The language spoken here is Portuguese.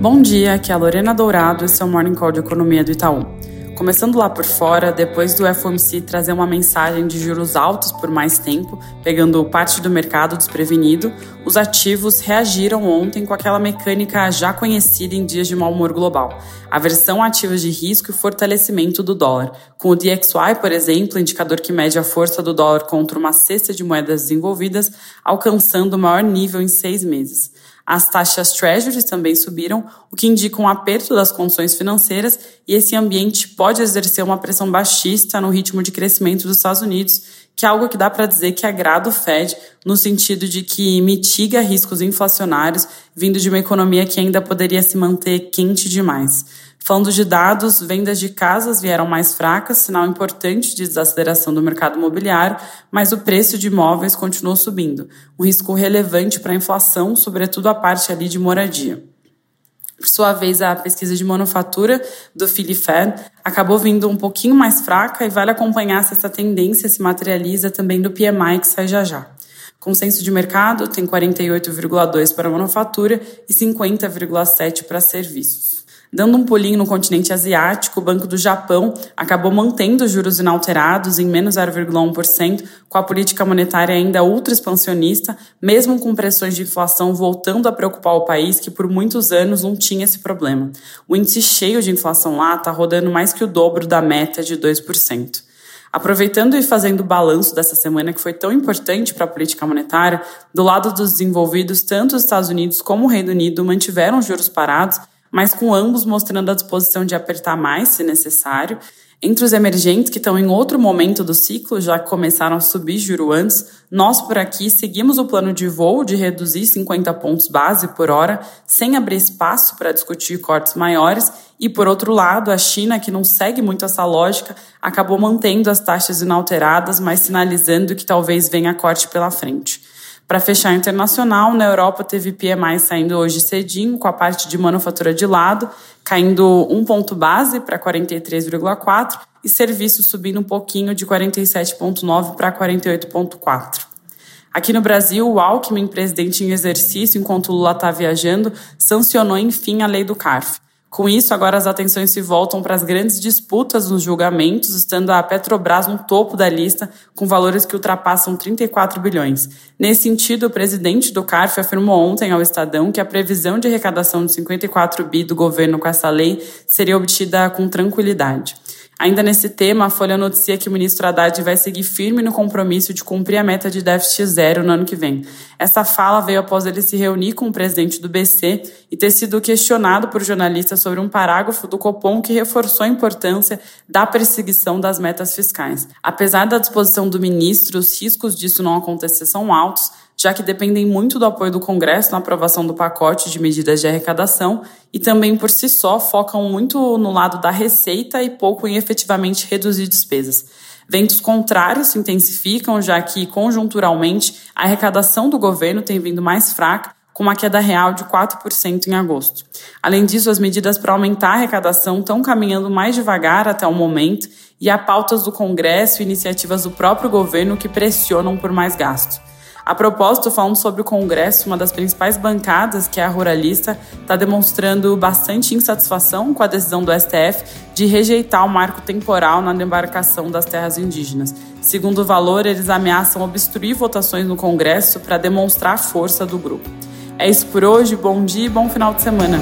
Bom dia, aqui é a Lorena Dourado, esse é o Morning Call de Economia do Itaú. Começando lá por fora, depois do FOMC trazer uma mensagem de juros altos por mais tempo, pegando parte do mercado desprevenido, os ativos reagiram ontem com aquela mecânica já conhecida em dias de mau humor global, aversão a ativos de risco e fortalecimento do dólar. Com o DXY, por exemplo, indicador que mede a força do dólar contra uma cesta de moedas desenvolvidas, alcançando o maior nível em seis meses. As taxas Treasuries também subiram, o que indica um aperto das condições financeiras e esse ambiente pode exercer uma pressão baixista no ritmo de crescimento dos Estados Unidos, que é algo que dá para dizer que agrada o Fed, no sentido de que mitiga riscos inflacionários vindo de uma economia que ainda poderia se manter quente demais. Falando de dados, vendas de casas vieram mais fracas, sinal importante de desaceleração do mercado imobiliário, mas o preço de imóveis continuou subindo, um risco relevante para a inflação, sobretudo a parte ali de moradia. Por sua vez, a pesquisa de manufatura do Philly Fed acabou vindo um pouquinho mais fraca e vale acompanhar se essa tendência se materializa também do PMI que sai já já. Consenso de mercado tem 48,2 para manufatura e 50,7 para serviços. Dando um pulinho no continente asiático, o Banco do Japão acabou mantendo os juros inalterados em menos 0,1%, com a política monetária ainda ultra expansionista, mesmo com pressões de inflação voltando a preocupar o país, que por muitos anos não tinha esse problema. O índice cheio de inflação lá está rodando mais que o dobro da meta de 2%. Aproveitando e fazendo o balanço dessa semana que foi tão importante para a política monetária, do lado dos desenvolvidos, tanto os Estados Unidos como o Reino Unido mantiveram juros parados mas com ambos mostrando a disposição de apertar mais se necessário. Entre os emergentes que estão em outro momento do ciclo, já começaram a subir juro antes, nós por aqui seguimos o plano de voo de reduzir 50 pontos base por hora, sem abrir espaço para discutir cortes maiores, e por outro lado, a China, que não segue muito essa lógica, acabou mantendo as taxas inalteradas, mas sinalizando que talvez venha corte pela frente. Para fechar internacional, na Europa teve PMI saindo hoje cedinho, com a parte de manufatura de lado, caindo um ponto base para 43,4 e serviços subindo um pouquinho de 47,9 para 48,4. Aqui no Brasil, o Alckmin, presidente em exercício enquanto Lula está viajando, sancionou enfim a lei do CARF. Com isso, agora as atenções se voltam para as grandes disputas nos julgamentos, estando a Petrobras no topo da lista, com valores que ultrapassam 34 bilhões. Nesse sentido, o presidente do CARF afirmou ontem ao Estadão que a previsão de arrecadação de 54 bi do governo com essa lei seria obtida com tranquilidade. Ainda nesse tema, a Folha noticia que o ministro Haddad vai seguir firme no compromisso de cumprir a meta de déficit zero no ano que vem. Essa fala veio após ele se reunir com o presidente do BC e ter sido questionado por jornalistas sobre um parágrafo do Copom que reforçou a importância da perseguição das metas fiscais. Apesar da disposição do ministro, os riscos disso não acontecer são altos, já que dependem muito do apoio do Congresso na aprovação do pacote de medidas de arrecadação e também por si só focam muito no lado da receita e pouco em efetivamente reduzir despesas. Ventos contrários se intensificam, já que, conjunturalmente, a arrecadação do governo tem vindo mais fraca, com uma queda real de 4% em agosto. Além disso, as medidas para aumentar a arrecadação estão caminhando mais devagar até o momento e há pautas do Congresso e iniciativas do próprio governo que pressionam por mais gastos. A propósito, falando sobre o Congresso, uma das principais bancadas, que é a ruralista, está demonstrando bastante insatisfação com a decisão do STF de rejeitar o marco temporal na demarcação das terras indígenas. Segundo o valor, eles ameaçam obstruir votações no Congresso para demonstrar a força do grupo. É isso por hoje, bom dia e bom final de semana.